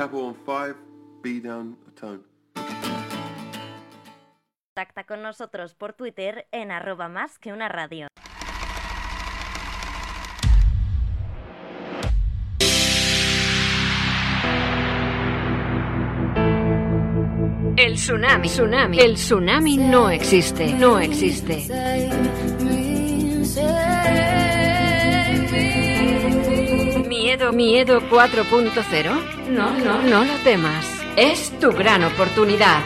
capo on five, B down a tone. Contacta con nosotros por Twitter en arroba más que una radio. El tsunami, tsunami, el tsunami no existe, no existe. Miedo, miedo 4.0. No, no, no lo temas. Es tu gran oportunidad.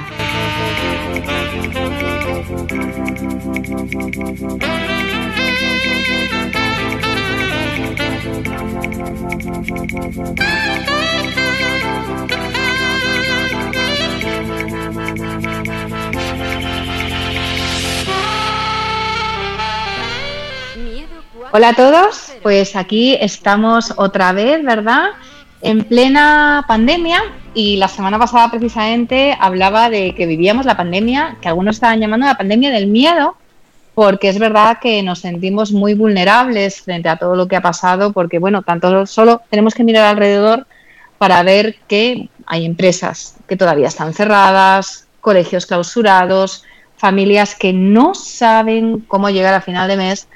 Hola a todos, pues aquí estamos otra vez, ¿verdad? En plena pandemia y la semana pasada precisamente hablaba de que vivíamos la pandemia, que algunos estaban llamando la pandemia del miedo, porque es verdad que nos sentimos muy vulnerables frente a todo lo que ha pasado, porque bueno, tanto solo tenemos que mirar alrededor para ver que hay empresas que todavía están cerradas, colegios clausurados, familias que no saben cómo llegar a final de mes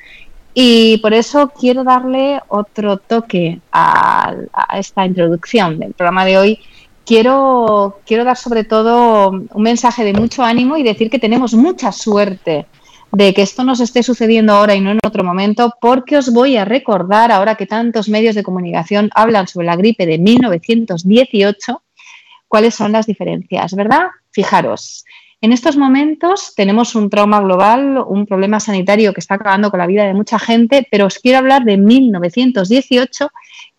y por eso quiero darle otro toque a, esta introducción del programa de hoy. Quiero, quiero dar sobre todo un mensaje de mucho ánimo y decir que tenemos mucha suerte de que esto nos esté sucediendo ahora y no en otro momento, porque os voy a recordar, ahora que tantos medios de comunicación hablan sobre la gripe de 1918, cuáles son las diferencias, ¿verdad? Fijaros, en estos momentos tenemos un trauma global, un problema sanitario que está acabando con la vida de mucha gente, pero os quiero hablar de 1918,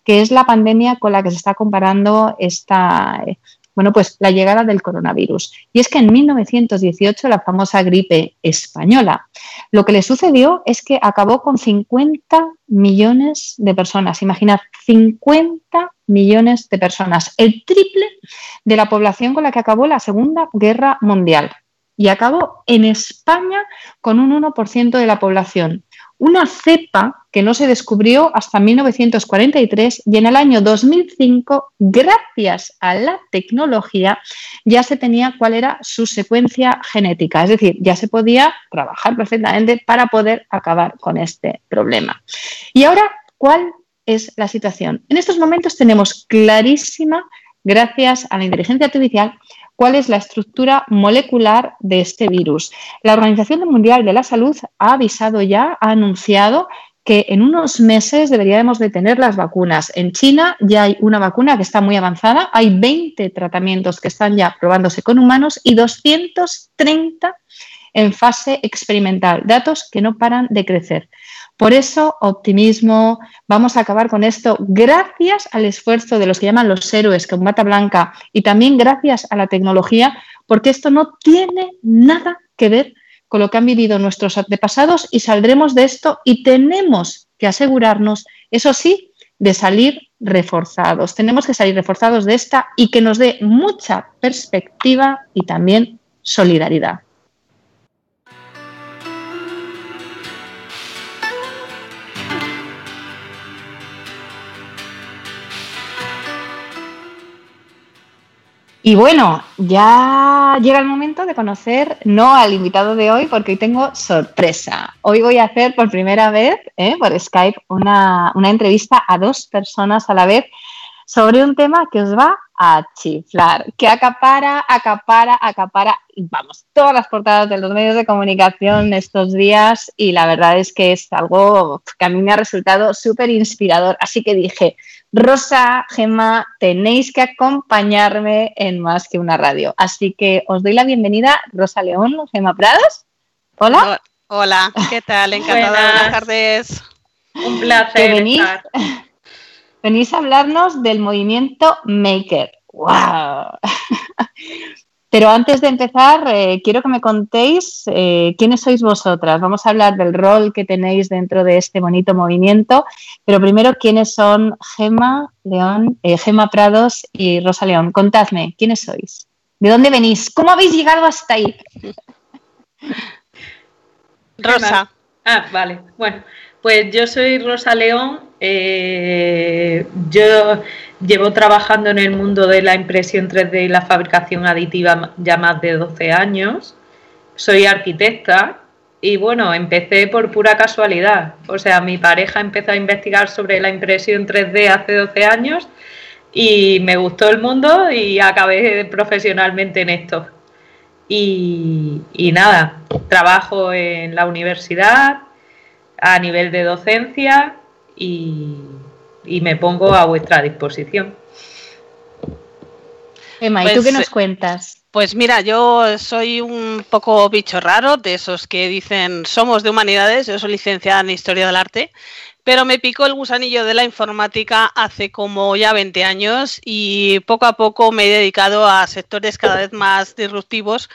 que es la pandemia con la que se está comparando esta, bueno, pues la llegada del coronavirus. Y es que en 1918, la famosa gripe española, lo que le sucedió es que acabó con 50 millones de personas. Imaginad, 50 millones de personas, el triple de la población con la que acabó la Segunda Guerra Mundial. Y acabó en España con un 1% de la población. Una cepa que no se descubrió hasta 1943 y en el año 2005, gracias a la tecnología, ya se tenía cuál era su secuencia genética. Es decir, ya se podía trabajar perfectamente para poder acabar con este problema. Y ahora, ¿cuál es la situación. En estos momentos tenemos clarísima, gracias a la inteligencia artificial, cuál es la estructura molecular de este virus. La Organización Mundial de la Salud ha avisado ya, ha anunciado que en unos meses deberíamos de tener las vacunas. En China ya hay una vacuna que está muy avanzada, hay 20 tratamientos que están ya probándose con humanos y 230 en fase experimental, datos que no paran de crecer. Por eso, optimismo, vamos a acabar con esto gracias al esfuerzo de los que llaman los héroes con bata blanca y también gracias a la tecnología, porque esto no tiene nada que ver con lo que han vivido nuestros antepasados y saldremos de esto y tenemos que asegurarnos, eso sí, de salir reforzados. Tenemos que salir reforzados de esta y que nos dé mucha perspectiva y también solidaridad. Y bueno, ya llega el momento de conocer no al invitado de hoy, porque hoy tengo sorpresa. Hoy voy a hacer por primera vez ¿eh? por Skype una, una entrevista a dos personas a la vez sobre un tema que os va a chiflar, que acapara, acapara, acapara, vamos, todas las portadas de los medios de comunicación estos días y la verdad es que es algo que a mí me ha resultado súper inspirador. Así que dije, Rosa, Gemma, tenéis que acompañarme en más que una radio. Así que os doy la bienvenida, Rosa León, Gemma Prados. Hola. Hola, ¿qué tal? Encantada, buenas, tardes. Un placer. Venís, venís a hablarnos del movimiento Maker. ¡Wow! Pero antes de empezar, eh, quiero que me contéis eh, quiénes sois vosotras. Vamos a hablar del rol que tenéis dentro de este bonito movimiento, pero primero, ¿quiénes son Gema, León, eh, Gema Prados y Rosa León? Contadme, ¿quiénes sois? ¿De dónde venís? ¿Cómo habéis llegado hasta ahí? Rosa. Ah, vale. Bueno, pues yo soy Rosa León. yo llevo trabajando en el mundo de la impresión 3D y la fabricación aditiva ya más de 12 años. Soy arquitecta y bueno, empecé por pura casualidad. O sea, mi pareja empezó a investigar sobre la impresión 3D hace 12 años y me gustó el mundo y acabé profesionalmente en esto. Y, nada, trabajo en la universidad a nivel de docencia y, y me pongo a vuestra disposición. Emma, ¿y tú qué pues, nos cuentas? Pues mira, yo soy un poco bicho raro de esos que dicen somos de humanidades, yo soy licenciada en Historia del Arte, pero me picó el gusanillo de la informática hace como ya 20 años y poco a poco me he dedicado a sectores cada vez más disruptivos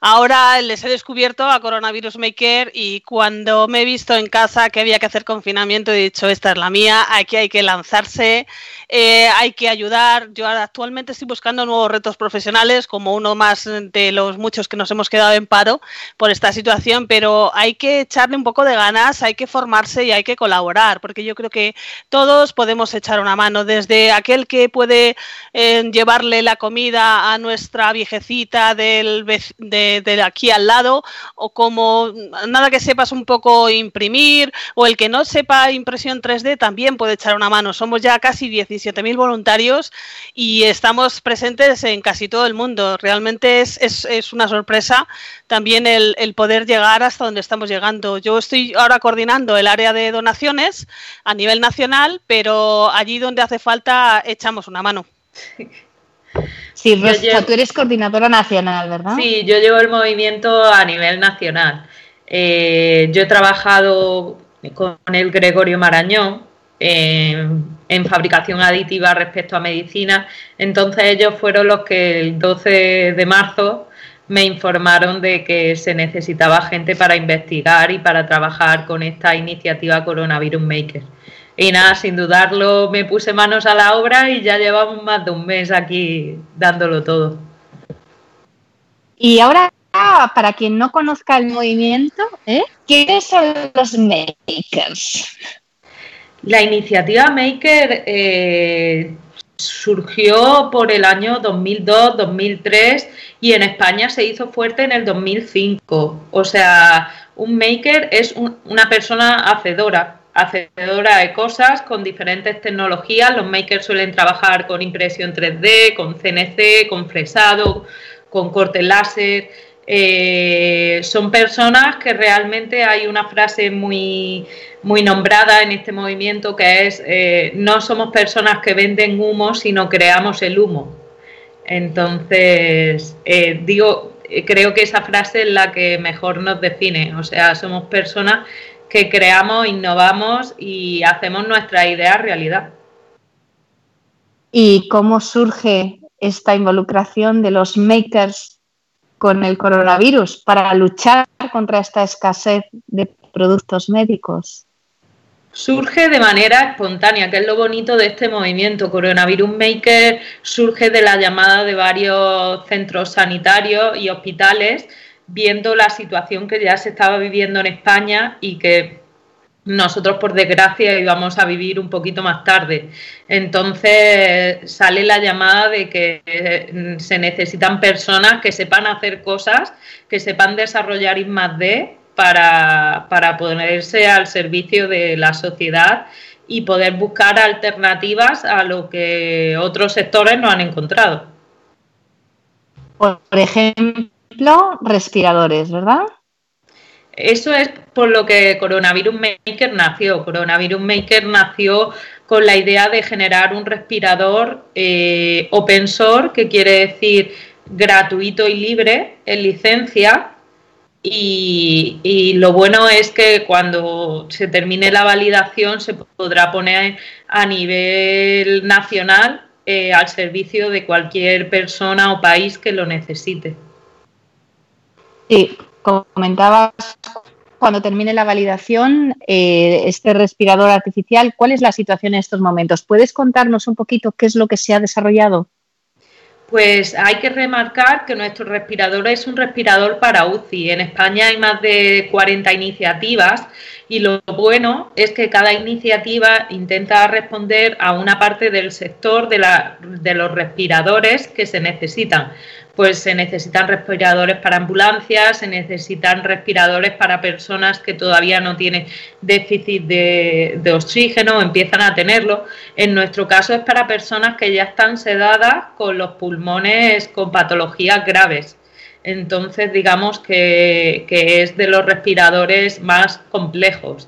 Ahora les he descubierto a Coronavirus Maker y cuando me he visto en casa que había que hacer confinamiento he dicho, esta es la mía, aquí hay que lanzarse, eh, hay que ayudar. Yo actualmente estoy buscando nuevos retos profesionales como uno más de los muchos que nos hemos quedado en paro por esta situación, pero hay que echarle un poco de ganas, hay que formarse y hay que colaborar, porque yo creo que todos podemos echar una mano, desde aquel que puede eh, llevarle la comida a nuestra viejecita del, de de, aquí al lado, o como nada que sepas un poco imprimir, o el que no sepa impresión 3D también puede echar una mano. Somos ya casi 17.000 voluntarios y estamos presentes en casi todo el mundo. Realmente es, es, una sorpresa también el, el poder llegar hasta donde estamos llegando. Yo estoy ahora coordinando el área de donaciones a nivel nacional, pero allí donde hace falta echamos una mano. Sí, tú eres coordinadora nacional, ¿verdad? Sí, yo llevo el movimiento a nivel nacional. Eh, yo he trabajado con el Gregorio Marañón en fabricación aditiva respecto a medicina, entonces ellos fueron los que el 12 de marzo me informaron de que se necesitaba gente para investigar y para trabajar con esta iniciativa Coronavirus Maker. Y nada, sin dudarlo, me puse manos a la obra y ya llevamos más de un mes aquí dándolo todo. Y ahora, para quien no conozca el movimiento, ¿eh? ¿quiénes son los makers? La iniciativa Maker eh, surgió por el año 2002-2003 y en España se hizo fuerte en el 2005. O sea, un maker es una persona hacedora, hacedora de cosas con diferentes tecnologías. Los makers suelen trabajar con impresión 3D, con CNC, con fresado, con corte láser. Eh, son personas que realmente hay una frase muy, muy nombrada en este movimiento que es eh, no somos personas que venden humo, sino creamos el humo. Entonces, eh, digo, creo que esa frase es la que mejor nos define. O sea, somos personas que creamos, innovamos y hacemos nuestra idea realidad. ¿Y cómo surge esta involucración de los makers con el coronavirus para luchar contra esta escasez de productos médicos? Surge de manera espontánea, que es lo bonito de este movimiento. Coronavirus Maker surge de la llamada de varios centros sanitarios y hospitales viendo la situación que ya se estaba viviendo en España y que nosotros por desgracia íbamos a vivir un poquito más tarde. Entonces sale la llamada de que eh, se necesitan personas que sepan hacer cosas, que sepan desarrollar I+D para, para ponerse al servicio de la sociedad y poder buscar alternativas a lo que otros sectores no han encontrado. Por ejemplo, respiradores, ¿verdad? Eso es por lo que Coronavirus Maker nació. Coronavirus Maker nació con la idea de generar un respirador eh, open source, que quiere decir gratuito y libre, en licencia. Y, y, lo bueno es que cuando se termine la validación se podrá poner a nivel nacional eh, al servicio de cualquier persona o país que lo necesite. Sí, comentabas cuando termine la validación, eh, este respirador artificial, ¿cuál es la situación en estos momentos? ¿Puedes contarnos un poquito qué es lo que se ha desarrollado? Pues hay que remarcar que nuestro respirador es un respirador para UCI. En España hay más de 40 iniciativas y lo bueno es que cada iniciativa intenta responder a una parte del sector de, de los respiradores que se necesitan pues se necesitan respiradores para ambulancias, se necesitan respiradores para personas que todavía no tienen déficit de, oxígeno, empiezan a tenerlo. En nuestro caso es para personas que ya están sedadas con los pulmones con patologías graves. Entonces, digamos que es de los respiradores más complejos.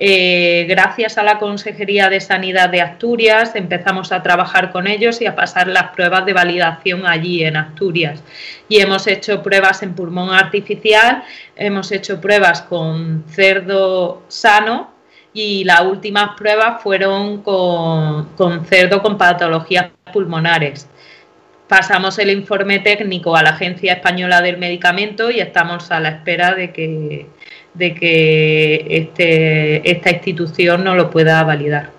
Eh, gracias a la Consejería de Sanidad de Asturias empezamos a trabajar con ellos y a pasar las pruebas de validación allí en Asturias. Y hemos hecho pruebas en pulmón artificial, hemos hecho pruebas con cerdo sano y las últimas pruebas fueron con, con cerdo con patologías pulmonares pasamos el informe técnico a la Agencia Española del Medicamento y estamos a la espera de que, de que este, esta institución no lo pueda validar.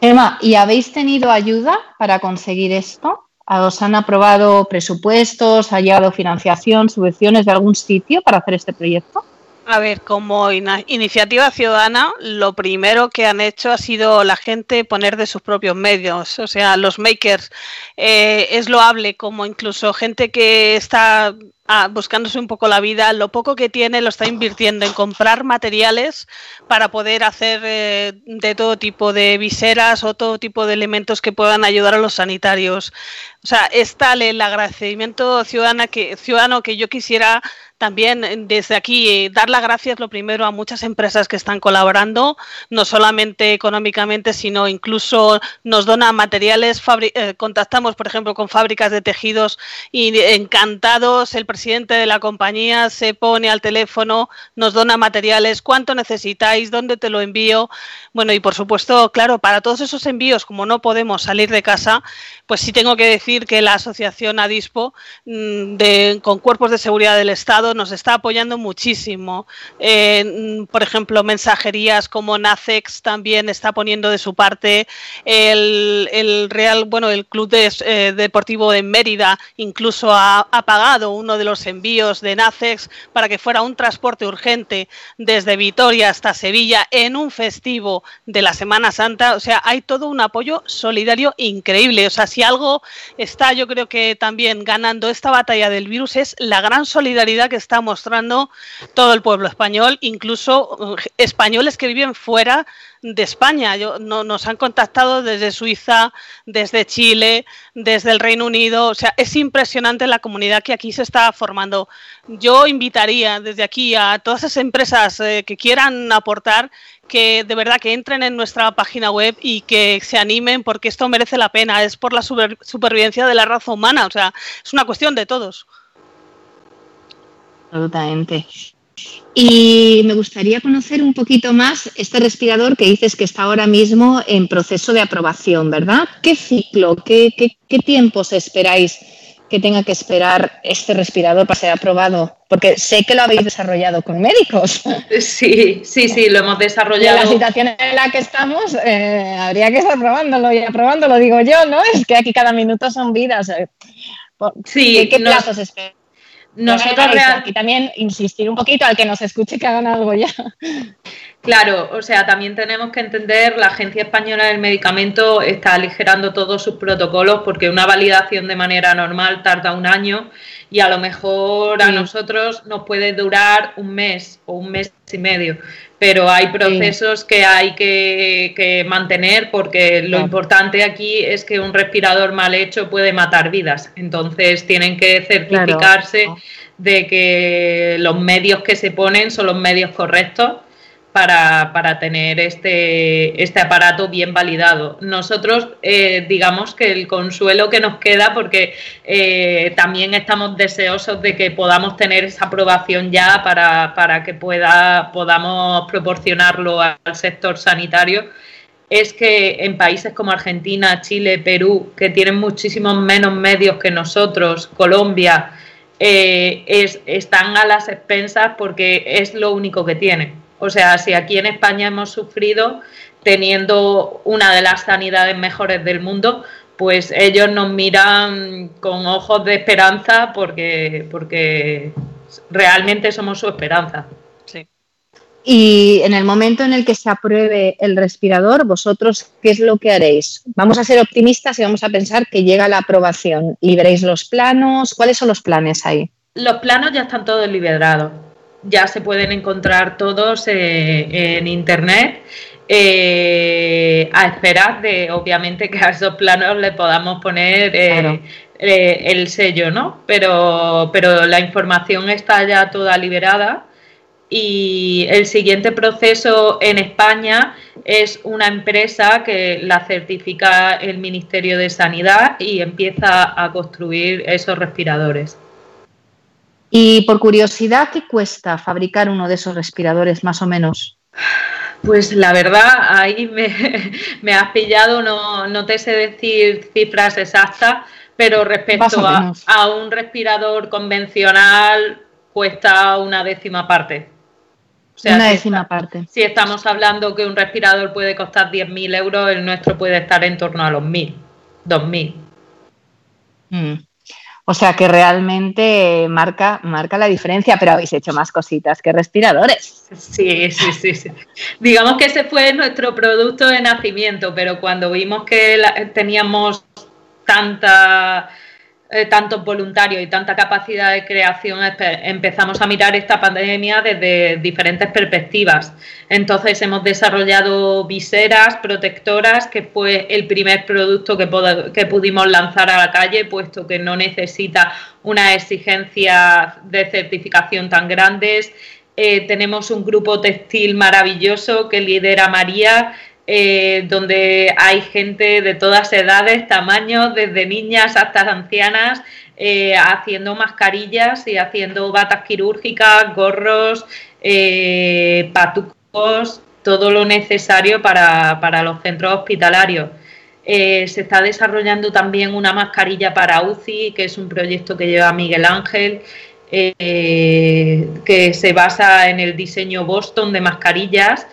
Emma, ¿y habéis tenido ayuda para conseguir esto? ¿Os han aprobado presupuestos? ¿Ha llegado financiación, subvenciones de algún sitio para hacer este proyecto? A ver, como iniciativa ciudadana, lo primero que han hecho ha sido la gente poner de sus propios medios. O sea, los makers eh, es loable como incluso gente que está ah, buscándose un poco la vida, lo poco que tiene lo está invirtiendo en comprar materiales para poder hacer eh, de todo tipo de viseras o todo tipo de elementos que puedan ayudar a los sanitarios. O sea, es tal el agradecimiento ciudadano que, ciudadano que yo quisiera también eh, desde aquí eh, dar las gracias lo primero a muchas empresas que están colaborando, no solamente económicamente, sino incluso nos donan materiales. Contactamos, por ejemplo, con fábricas de tejidos y encantados. El presidente de la compañía se pone al teléfono, nos dona materiales, cuánto necesitáis, dónde te lo envío. Bueno, y por supuesto, claro, para todos esos envíos, como no podemos salir de casa, pues sí tengo que decir que la asociación ADISPO mm, de, con cuerpos de seguridad del Estado nos está apoyando muchísimo. Mm, por ejemplo, mensajerías como NACEX también está poniendo de su parte. El, Real, bueno, el Club eh, Deportivo de Mérida incluso ha, pagado uno de los envíos de NACEX para que fuera un transporte urgente desde Vitoria hasta Sevilla en un festivo de la Semana Santa. O sea, hay todo un apoyo solidario increíble. O sea, si algo está, yo creo que también ganando esta batalla del virus es la gran solidaridad que está mostrando todo el pueblo español, incluso uh, españoles que viven fuera de España. Yo, no, nos han contactado desde Suiza, desde Chile, desde el Reino Unido. O sea, es impresionante la comunidad que aquí se está formando. Yo invitaría desde aquí a todas esas empresas eh, que quieran aportar que de verdad que entren en nuestra página web y que se animen porque esto merece la pena. Es por la supervivencia de la raza humana. O sea, es una cuestión de todos absolutamente. Y me gustaría conocer un poquito más este respirador que dices que está ahora mismo en proceso de aprobación, ¿verdad? ¿Qué ciclo, qué, tiempos esperáis que tenga que esperar este respirador para ser aprobado? Porque sé que lo habéis desarrollado con médicos. Sí, sí, sí, lo hemos desarrollado. en la situación en la que estamos, eh, habría que estar probándolo y aprobándolo, digo yo, ¿no? Es que aquí cada minuto son vidas. Eh, sí, ¿Qué, plazos esperáis? Nosotros y también insistir un poquito al que nos escuche que hagan algo ya. Claro, o sea, también tenemos que entender, la Agencia Española del Medicamento está aligerando todos sus protocolos porque una validación de manera normal tarda un año y a lo mejor a nosotros nos puede durar un mes o un mes y medio, pero hay procesos que hay que, mantener porque lo importante aquí es que un respirador mal hecho puede matar vidas, entonces tienen que certificarse de que los medios que se ponen son los medios correctos para, para tener este, este, aparato bien validado. Nosotros, eh, digamos que el consuelo que nos queda, porque eh, también estamos deseosos de que podamos tener esa aprobación ya para, para que pueda, podamos proporcionarlo al sector sanitario, es que en países como Argentina, Chile, Perú, que tienen muchísimos menos medios que nosotros, Colombia, eh, es, están a las expensas porque es lo único que tienen. O sea, si aquí en España hemos sufrido teniendo una de las sanidades mejores del mundo, pues ellos nos miran con ojos de esperanza porque, porque realmente somos su esperanza. Y en el momento en el que se apruebe el respirador, vosotros, ¿qué es lo que haréis? Vamos a ser optimistas y vamos a pensar que llega la aprobación. ¿Liberéis los planos? ¿Cuáles son los planes ahí? Los planos ya están todos liberados. Ya se pueden encontrar todos eh, en internet. Eh, a esperar de, obviamente, que a esos planos le podamos poner eh, el sello, ¿no? Pero, pero la información está ya toda liberada y el siguiente proceso en España es una empresa que la certifica el Ministerio de Sanidad y empieza a construir esos respiradores. Y por curiosidad, ¿qué cuesta fabricar uno de esos respiradores más o menos? Pues la verdad, ahí me, has pillado, no, no, te sé decir cifras exactas, pero respecto a, a un respirador convencional cuesta una décima parte una décima parte. Si estamos hablando que un respirador puede costar 10.000 euros, el nuestro puede estar en torno a los 1.000, 2.000. Mm. O sea que realmente marca, marca la diferencia, pero habéis hecho más cositas que respiradores. Sí, sí, sí, sí. Digamos que ese fue nuestro producto de nacimiento, pero cuando vimos que teníamos tanta eh, tantos voluntarios y tanta capacidad de creación, empezamos a mirar esta pandemia desde diferentes perspectivas. Entonces hemos desarrollado viseras protectoras, que fue el primer producto que, pudimos lanzar a la calle, puesto que no necesita una exigencia de certificación tan grandes. Eh, tenemos un grupo textil maravilloso que lidera María, eh, donde hay gente de todas edades, tamaños, desde niñas hasta ancianas, eh, haciendo mascarillas y haciendo batas quirúrgicas, gorros, eh, patucos, todo lo necesario para, para los centros hospitalarios. se está desarrollando también una mascarilla para UCI, que es un proyecto que lleva Miguel Ángel, que se basa en el diseño Boston de mascarillas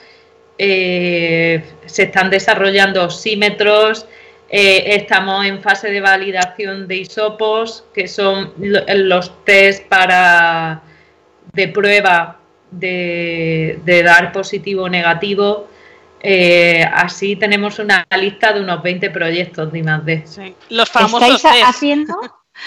eh, se están desarrollando oxímetros, eh, estamos en fase de validación de isopos, que son los test para de prueba de, dar positivo o negativo. Eh, así tenemos una lista de unos 20 proyectos de I+.D. Los famosos ¿Estáis haciendo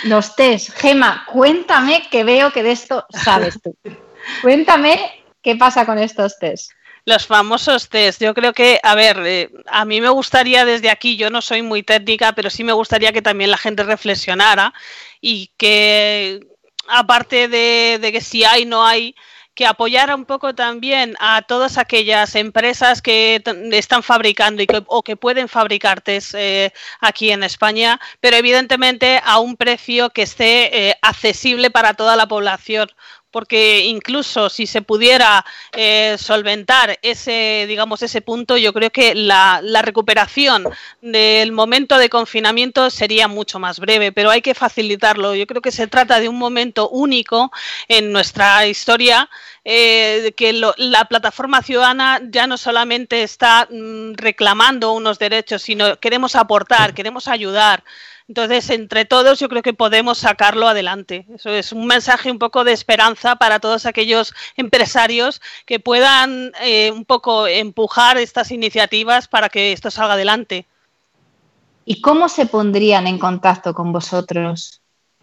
los test? Gema, cuéntame que veo que de esto sabes tú. Cuéntame qué pasa con estos test. Los famosos test. Yo creo que, a ver, eh, a mí me gustaría desde aquí, yo no soy muy técnica, pero sí me gustaría que también la gente reflexionara y que, aparte de, que si hay, no hay, que apoyara un poco también a todas aquellas empresas que están fabricando y que, o que pueden fabricar test eh, aquí en España, pero evidentemente a un precio que esté eh, accesible para toda la población porque incluso si se pudiera eh, solventar ese, digamos, ese punto, yo creo que la, recuperación del momento de confinamiento sería mucho más breve, pero hay que facilitarlo. Yo creo que se trata de un momento único en nuestra historia. Eh, que la plataforma ciudadana ya no solamente está mm, reclamando unos derechos, sino queremos aportar, queremos ayudar. Entonces, entre todos, yo creo que podemos sacarlo adelante. Eso es un mensaje un poco de esperanza para todos aquellos empresarios que puedan eh, un poco empujar estas iniciativas para que esto salga adelante. ¿Y cómo se pondrían en contacto con vosotros?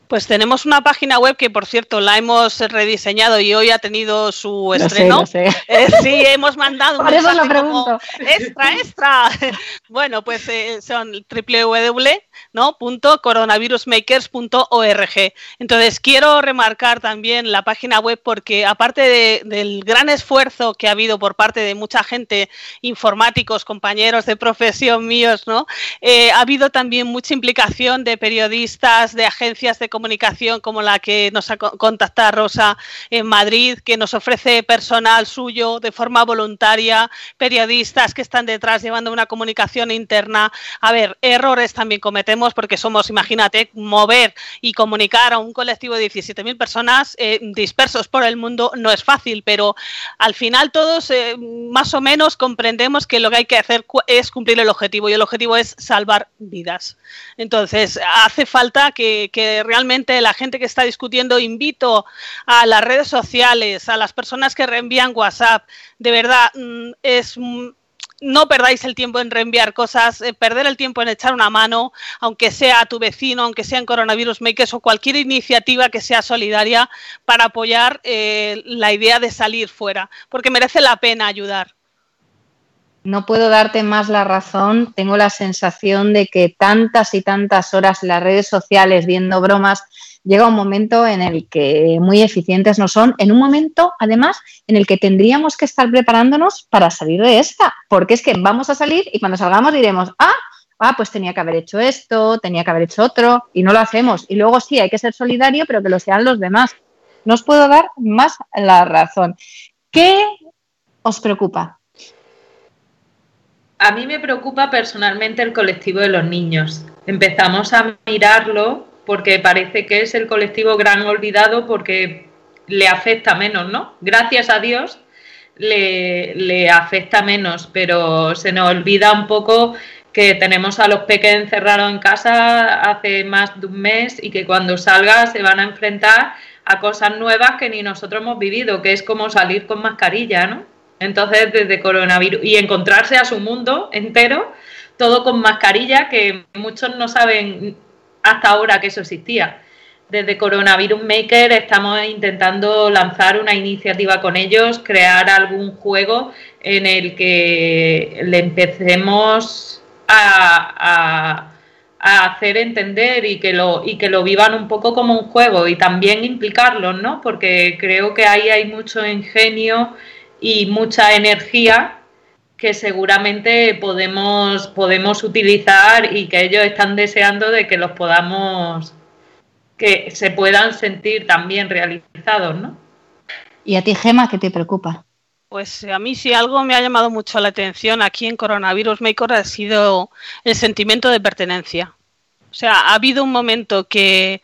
Pues tenemos una página web que, por cierto, la hemos rediseñado y hoy ha tenido su estreno. Eh, sí, hemos mandado un eso lo pregunto. extra, extra. bueno, pues eh, son www ¿no? coronavirusmakers.org. Entonces, quiero remarcar también la página web porque aparte del gran esfuerzo que ha habido por parte de mucha gente, informáticos, compañeros de profesión míos, ¿no? Eh, ha habido también mucha implicación de periodistas, de agencias de comunicación como la que nos ha contactado Rosa en Madrid, que nos ofrece personal suyo de forma voluntaria, periodistas que están detrás llevando una comunicación interna. A ver, errores también cometen porque somos, imagínate, mover y comunicar a un colectivo de 17.000 personas eh, dispersos por el mundo no es fácil, pero al final todos eh, más o menos comprendemos que lo que hay que hacer es cumplir el objetivo y el objetivo es salvar vidas. Entonces, hace falta que, que realmente la gente que está discutiendo, invito a las redes sociales, a las personas que reenvían WhatsApp, de verdad, mm, es no perdáis el tiempo en reenviar cosas, eh, perder el tiempo en echar una mano, aunque sea a tu vecino, aunque sea en Coronavirus Makers o cualquier iniciativa que sea solidaria para apoyar eh, la idea de salir fuera, porque merece la pena ayudar. No puedo darte más la razón. Tengo la sensación de que tantas y tantas horas en las redes sociales viendo bromas llega un momento en el que muy eficientes no son, en un momento, además, en el que tendríamos que estar preparándonos para salir de esta, porque es que vamos a salir y cuando salgamos diremos, ah, ah, pues tenía que haber hecho esto, tenía que haber hecho otro, y no lo hacemos. Y luego sí, hay que ser solidario, pero que lo sean los demás. No os puedo dar más la razón. ¿Qué os preocupa? A mí me preocupa personalmente el colectivo de los niños. Empezamos a mirarlo porque parece que es el colectivo gran olvidado porque le afecta menos, ¿no? Gracias a Dios le, afecta menos, pero se nos olvida un poco que tenemos a los peques encerrados en casa hace más de un mes y que cuando salga se van a enfrentar a cosas nuevas que ni nosotros hemos vivido, que es como salir con mascarilla, ¿no? Entonces, desde coronavirus y encontrarse a su mundo entero, todo con mascarilla, que muchos no saben hasta ahora que eso existía. Desde Coronavirus Maker estamos intentando lanzar una iniciativa con ellos, crear algún juego en el que le empecemos a, hacer entender y que, lo, y que lo vivan un poco como un juego y también implicarlos, ¿no? Porque creo que ahí hay mucho ingenio y mucha energía que seguramente podemos, podemos utilizar y que ellos están deseando de que los podamos, que se puedan sentir también realizados, ¿no? ¿Y a ti, Gema, qué te preocupa? Pues a mí si algo me ha llamado mucho la atención aquí en Coronavirus Maker ha sido el sentimiento de pertenencia. O sea, ha habido un momento que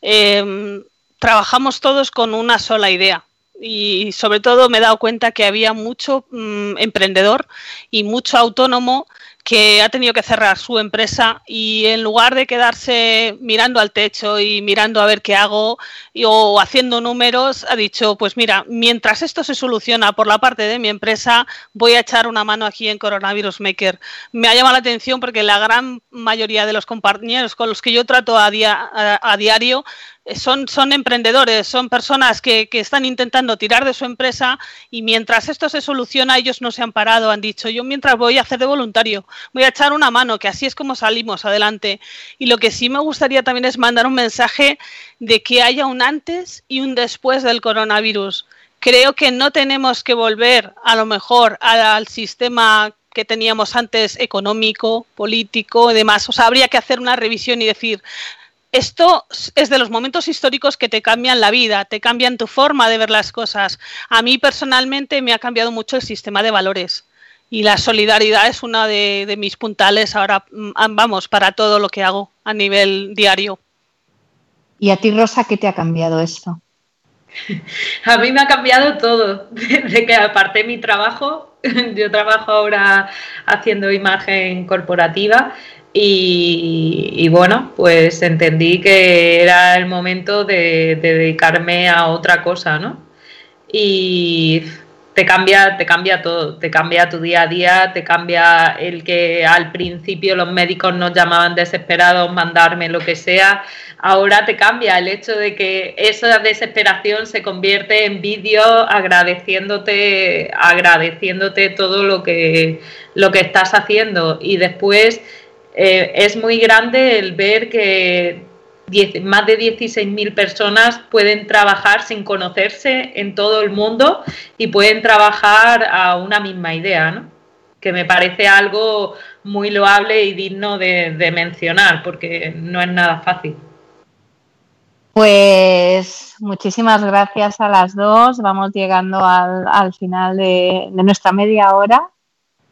em, trabajamos todos con una sola idea y sobre todo me he dado cuenta que había mucho mm, emprendedor y mucho autónomo que ha tenido que cerrar su empresa y en lugar de quedarse mirando al techo y mirando a ver qué hago o haciendo números, ha dicho, pues mira, mientras esto se soluciona por la parte de mi empresa, voy a echar una mano aquí en Coronavirus Maker. Me ha llamado la atención porque la gran mayoría de los compañeros con los que yo trato a, a diario son, son emprendedores, son personas que, que, están intentando tirar de su empresa y mientras esto se soluciona, ellos no se han parado, han dicho, yo mientras voy a hacer de voluntario, voy a echar una mano, que así es como salimos adelante. Y lo que sí me gustaría también es mandar un mensaje de que haya un antes y un después del coronavirus. Creo que no tenemos que volver a lo mejor al sistema que teníamos antes económico, político y demás. O sea, habría que hacer una revisión y decir, esto es de los momentos históricos que te cambian la vida, te cambian tu forma de ver las cosas. A mí personalmente me ha cambiado mucho el sistema de valores y la solidaridad es una de, mis puntales ahora, mm, vamos, para todo lo que hago a nivel diario. ¿Y a ti, Rosa, qué te ha cambiado esto? A mí me ha cambiado todo, desde que aparté mi trabajo, yo trabajo ahora haciendo imagen corporativa y, bueno, pues entendí que era el momento de, dedicarme a otra cosa, ¿no? Y te cambia, te cambia todo, te cambia tu día a día, te cambia el que al principio los médicos nos llamaban desesperados, mandarme lo que sea, ahora te cambia el hecho de que esa desesperación se convierte en vídeo agradeciéndote, agradeciéndote todo lo que, lo que estás haciendo y después eh, es muy grande el ver que más de 16.000 personas pueden trabajar sin conocerse en todo el mundo y pueden trabajar a una misma idea, ¿no? que me parece algo muy loable y digno de, mencionar, porque no es nada fácil. Pues muchísimas gracias a las dos. Vamos llegando al, final de nuestra media hora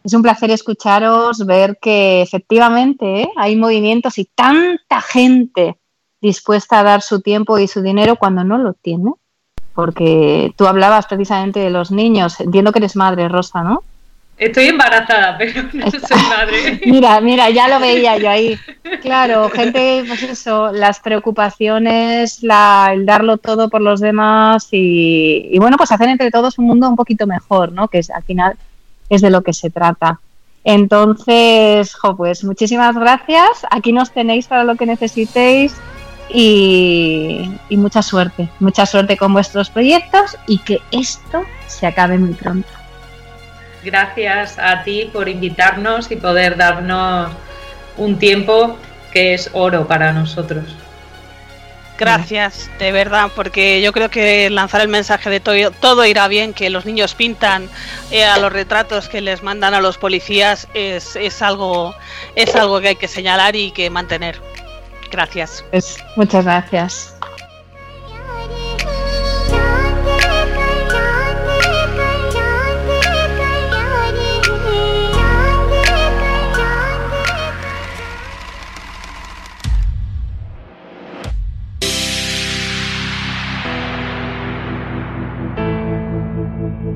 es un placer escucharos, ver que efectivamente ¿eh? hay movimientos y tanta gente dispuesta a dar su tiempo y su dinero cuando no lo tiene. Porque tú hablabas precisamente de los niños. Entiendo que eres madre, Rosa, ¿no? Estoy embarazada, pero no soy madre. mira, mira, ya lo veía yo ahí. Claro, gente, pues eso, las preocupaciones, la, el darlo todo por los demás y, y, bueno, pues hacer entre todos un mundo un poquito mejor, ¿no? Que es, al final es de lo que se trata. Entonces, jo, pues muchísimas gracias. Aquí nos tenéis para lo que necesitéis y, y mucha suerte, mucha suerte con vuestros proyectos y que esto se acabe muy pronto. Gracias a ti por invitarnos y poder darnos un tiempo que es oro para nosotros. Gracias, de verdad, porque yo creo que lanzar el mensaje de todo, todo irá bien, que los niños pintan eh, a los retratos que les mandan a los policías, es, es, algo, es algo que hay que señalar y que mantener. Gracias. Pues, muchas gracias.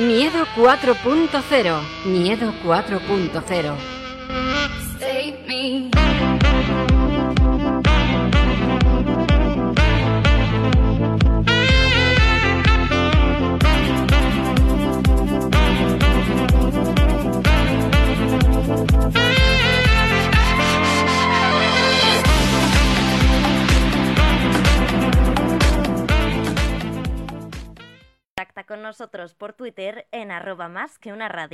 Miedo 4.0. Miedo 4.0. nosotros por Twitter en arroba más que una radio.